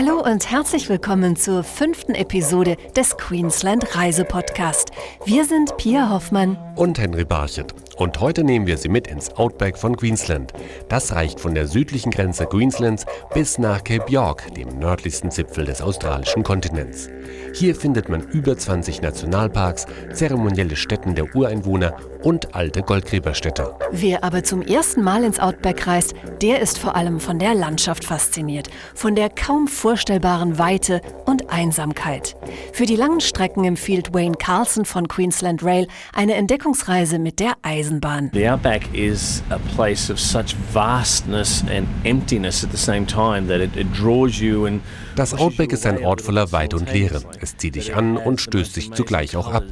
Hallo und herzlich willkommen zur fünften Episode des Queensland Reisepodcast. Wir sind Pia Hoffmann und Henry Barchet. Und heute nehmen wir Sie mit ins Outback von Queensland. Das reicht von der südlichen Grenze Queenslands bis nach Cape York, dem nördlichsten Zipfel des australischen Kontinents. Hier findet man über 20 Nationalparks, zeremonielle Stätten der Ureinwohner und alte Goldgräberstädte. Wer aber zum ersten Mal ins Outback reist, der ist vor allem von der Landschaft fasziniert, von der kaum vorstellbaren Weite und Einsamkeit. Für die langen Strecken empfiehlt Wayne Carlson von Queensland Rail eine Entdeckungsreise mit der Eisenbahn. The Outback is a place of such vastness and emptiness at the same time that it, it draws you and das Outback ist ein Ort voller Weite und Leere. Es zieht dich an und stößt dich zugleich auch ab.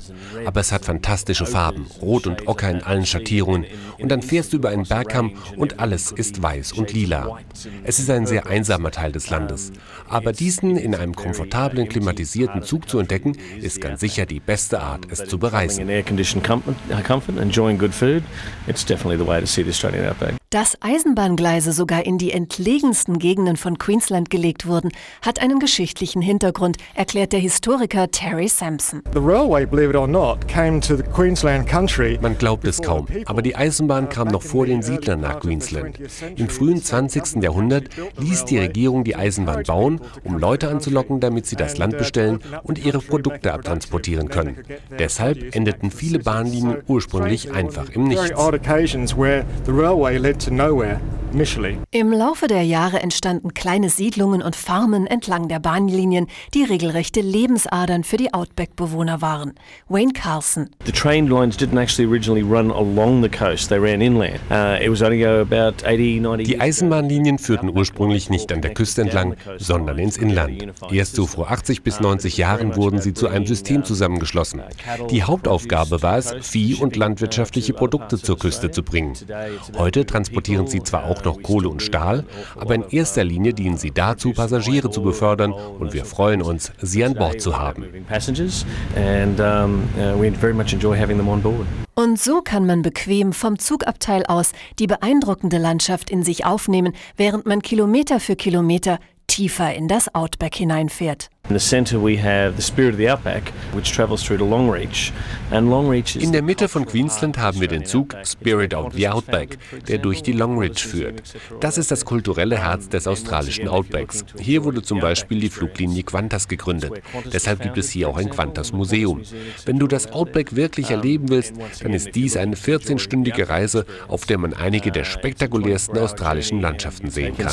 Aber es hat fantastische Farben, rot und ocker in allen Schattierungen. Und dann fährst du über einen Bergkamm und alles ist weiß und lila. Es ist ein sehr einsamer Teil des Landes. Aber diesen in einem komfortablen, klimatisierten Zug zu entdecken, ist ganz sicher die beste Art, es zu bereisen. Dass Eisenbahngleise sogar in die entlegensten Gegenden von Queensland gelegt wurden, hat einen geschichtlichen Hintergrund, erklärt der Historiker Terry Sampson. Man glaubt es kaum, aber die Eisenbahn kam noch vor den Siedlern nach Queensland. Im frühen 20. Jahrhundert ließ die Regierung die Eisenbahn bauen, um Leute anzulocken, damit sie das Land bestellen und ihre Produkte abtransportieren können. Deshalb endeten viele Bahnlinien ursprünglich einfach im Nichts. to nowhere. Im Laufe der Jahre entstanden kleine Siedlungen und Farmen entlang der Bahnlinien, die regelrechte Lebensadern für die Outback-Bewohner waren. Wayne Carlson. The train lines didn't actually originally run along the coast, they ran inland. Uh, it was only about 80, 90 Die Eisenbahnlinien führten ursprünglich nicht an der Küste entlang, sondern ins Inland. Erst so vor 80 bis 90 Jahren wurden sie zu einem System zusammengeschlossen. Die Hauptaufgabe war es, Vieh- und landwirtschaftliche Produkte zur Küste zu bringen. Heute transportieren sie zwar auch noch Kohle und Stahl, aber in erster Linie dienen sie dazu, Passagiere zu befördern und wir freuen uns, sie an Bord zu haben. Und so kann man bequem vom Zugabteil aus die beeindruckende Landschaft in sich aufnehmen, während man Kilometer für Kilometer tiefer in das Outback hineinfährt. In der Mitte von Queensland haben wir den Zug Spirit of the Outback, der durch die Longreach führt. Das ist das kulturelle Herz des australischen Outbacks. Hier wurde zum Beispiel die Fluglinie Qantas gegründet. Deshalb gibt es hier auch ein Qantas Museum. Wenn du das Outback wirklich erleben willst, dann ist dies eine 14-stündige Reise, auf der man einige der spektakulärsten australischen Landschaften sehen kann.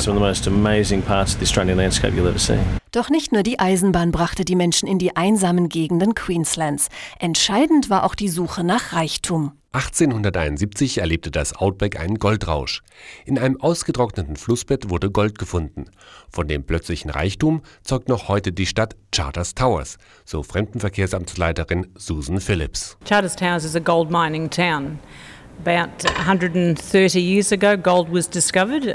Doch nicht nur die Eisenbahn brachte die Menschen in die einsamen Gegenden Queenslands. Entscheidend war auch die Suche nach Reichtum. 1871 erlebte das Outback einen Goldrausch. In einem ausgetrockneten Flussbett wurde Gold gefunden. Von dem plötzlichen Reichtum zeugt noch heute die Stadt Charters Towers, so Fremdenverkehrsamtsleiterin Susan Phillips. Charters Towers is a gold mining town.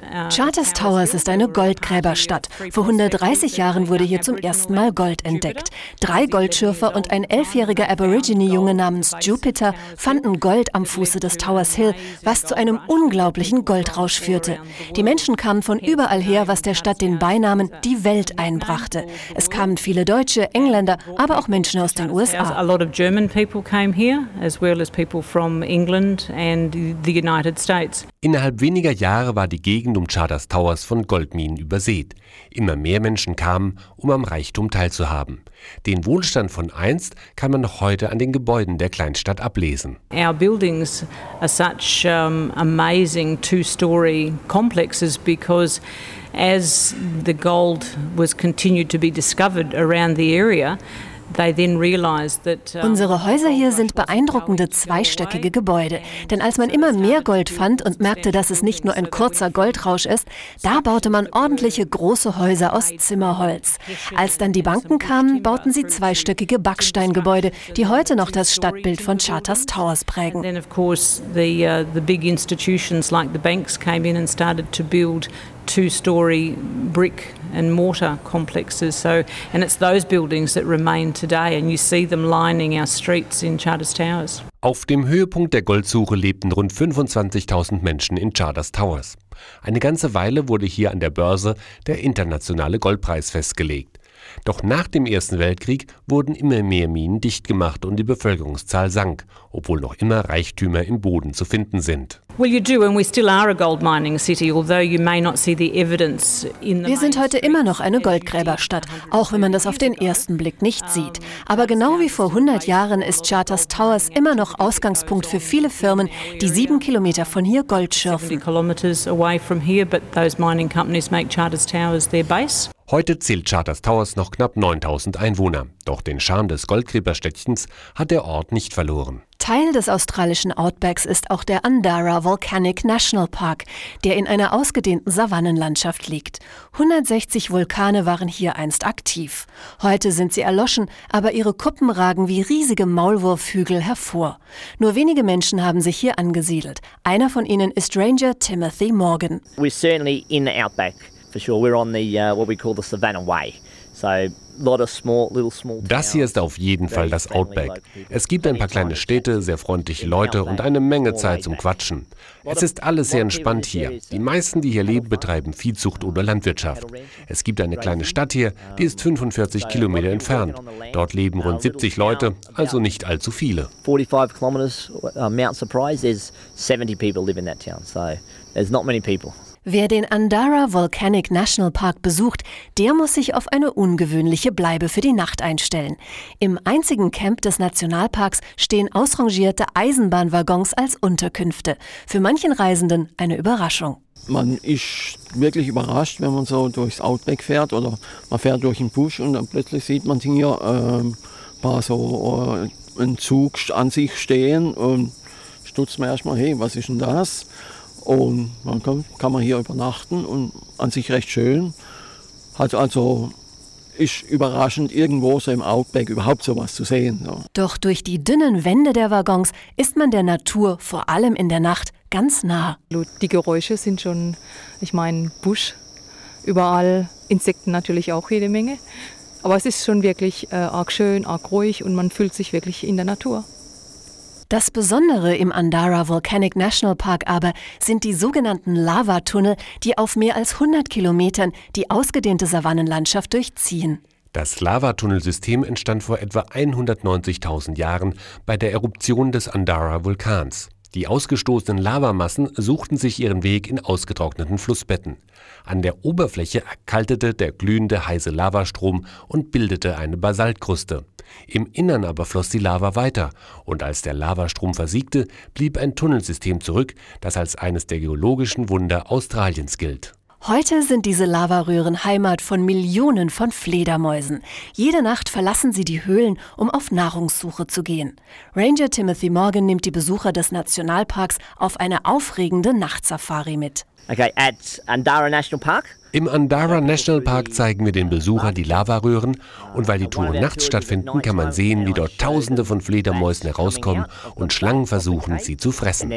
Uh, Charters Towers ist eine Goldgräberstadt. Vor 130 Jahren wurde hier zum ersten Mal Gold entdeckt. Drei Goldschürfer und ein elfjähriger Aborigine-Junge namens Jupiter fanden Gold am Fuße des Towers Hill, was zu einem unglaublichen Goldrausch führte. Die Menschen kamen von überall her, was der Stadt den Beinamen die Welt einbrachte. Es kamen viele Deutsche, Engländer, aber auch Menschen aus den USA. And the United States. Innerhalb weniger Jahre war die Gegend um Charters Towers von Goldminen übersät. Immer mehr Menschen kamen, um am Reichtum teilzuhaben. Den Wohlstand von einst kann man noch heute an den Gebäuden der Kleinstadt ablesen. Our buildings are such um, amazing two-story complexes because as the gold was continued to be discovered around the area, Unsere Häuser hier sind beeindruckende zweistöckige Gebäude. Denn als man immer mehr Gold fand und merkte, dass es nicht nur ein kurzer Goldrausch ist, da baute man ordentliche große Häuser aus Zimmerholz. Als dann die Banken kamen, bauten sie zweistöckige Backsteingebäude, die heute noch das Stadtbild von Charters Towers prägen. Then of course the uh, the big institutions like the banks came in and started to build two-story brick and mortar complexes. So, and it's those buildings that remain today, and you see them lining our streets in Charters Towers. Auf dem Höhepunkt der Goldsuche lebten rund 25.000 Menschen in Charters Towers. Eine ganze Weile wurde hier an der Börse der internationale Goldpreis festgelegt. Doch nach dem Ersten Weltkrieg wurden immer mehr Minen dicht gemacht und die Bevölkerungszahl sank, obwohl noch immer Reichtümer im Boden zu finden sind. Wir sind heute immer noch eine Goldgräberstadt, auch wenn man das auf den ersten Blick nicht sieht. Aber genau wie vor 100 Jahren ist Charters Towers immer noch Ausgangspunkt für viele Firmen, die sieben Kilometer von hier Gold schürfen. Heute zählt Charters Towers noch knapp 9000 Einwohner. Doch den Charme des Goldgräberstädtchens hat der Ort nicht verloren. Teil des australischen Outbacks ist auch der Andara Volcanic National Park, der in einer ausgedehnten Savannenlandschaft liegt. 160 Vulkane waren hier einst aktiv. Heute sind sie erloschen, aber ihre Kuppen ragen wie riesige Maulwurfhügel hervor. Nur wenige Menschen haben sich hier angesiedelt. Einer von ihnen ist Ranger Timothy Morgan. We're certainly in the outback for sure. We're on the uh, what we call the Savannah Way. Das hier ist auf jeden Fall das Outback. Es gibt ein paar kleine Städte, sehr freundliche Leute und eine Menge Zeit zum Quatschen. Es ist alles sehr entspannt hier. Die meisten, die hier leben, betreiben Viehzucht oder Landwirtschaft. Es gibt eine kleine Stadt hier, die ist 45 Kilometer entfernt. Dort leben rund 70 Leute, also nicht allzu viele. 45 kilometers, uh, Mount Surprise, there's 70 people live in that town, so there's not many people. Wer den Andara Volcanic National Park besucht, der muss sich auf eine ungewöhnliche Bleibe für die Nacht einstellen. Im einzigen Camp des Nationalparks stehen ausrangierte Eisenbahnwaggons als Unterkünfte. Für manchen Reisenden eine Überraschung. Man ist wirklich überrascht, wenn man so durchs Outback fährt oder man fährt durch den Busch und dann plötzlich sieht man hier äh, paar so äh, einen Zug an sich stehen und stutzt man erstmal, hey, was ist denn das? Und man kann, kann man hier übernachten und an sich recht schön. Hat also ist überraschend, irgendwo so im Outback überhaupt sowas zu sehen. So. Doch durch die dünnen Wände der Waggons ist man der Natur, vor allem in der Nacht, ganz nah. Die Geräusche sind schon, ich meine, Busch, überall, Insekten natürlich auch jede Menge. Aber es ist schon wirklich äh, arg schön, arg ruhig und man fühlt sich wirklich in der Natur. Das Besondere im Andara Volcanic National Park aber sind die sogenannten Lavatunnel, die auf mehr als 100 Kilometern die ausgedehnte Savannenlandschaft durchziehen. Das Lavatunnelsystem entstand vor etwa 190.000 Jahren bei der Eruption des Andara-Vulkans. Die ausgestoßenen Lavamassen suchten sich ihren Weg in ausgetrockneten Flussbetten. An der Oberfläche erkaltete der glühende heiße Lavastrom und bildete eine Basaltkruste. Im Innern aber floss die Lava weiter, und als der Lavastrom versiegte, blieb ein Tunnelsystem zurück, das als eines der geologischen Wunder Australiens gilt. Heute sind diese Lavaröhren Heimat von Millionen von Fledermäusen. Jede Nacht verlassen sie die Höhlen, um auf Nahrungssuche zu gehen. Ranger Timothy Morgan nimmt die Besucher des Nationalparks auf eine aufregende Nachtsafari mit. Okay, at Andara National Park. Im Andara National Park zeigen wir den Besuchern die Lavaröhren und weil die Touren nachts stattfinden, kann man sehen, wie dort Tausende von Fledermäusen herauskommen und Schlangen versuchen, sie zu fressen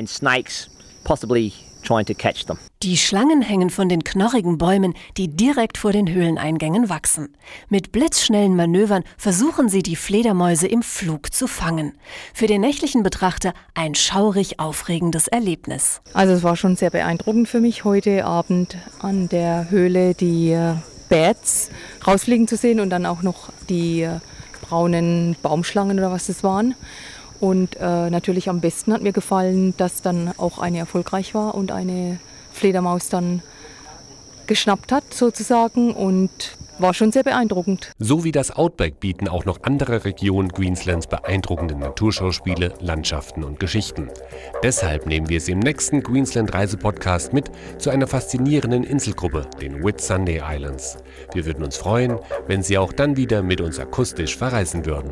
trying to catch them. Die Schlangen hängen von den knorrigen Bäumen, die direkt vor den Höhleneingängen wachsen. Mit blitzschnellen Manövern versuchen sie, die Fledermäuse im Flug zu fangen. Für den nächtlichen Betrachter ein schaurig aufregendes Erlebnis. Also es war schon sehr beeindruckend für mich, heute Abend an der Höhle die äh, Bats rausfliegen zu sehen und dann auch noch die äh, braunen Baumschlangen oder was das waren. Und äh, natürlich am besten hat mir gefallen, dass dann auch eine erfolgreich war und eine Fledermaus dann geschnappt hat sozusagen und war schon sehr beeindruckend. So wie das Outback bieten auch noch andere Regionen Queenslands beeindruckende Naturschauspiele, Landschaften und Geschichten. Deshalb nehmen wir Sie im nächsten Queensland Reisepodcast mit zu einer faszinierenden Inselgruppe, den Whitsunday Islands. Wir würden uns freuen, wenn Sie auch dann wieder mit uns akustisch verreisen würden.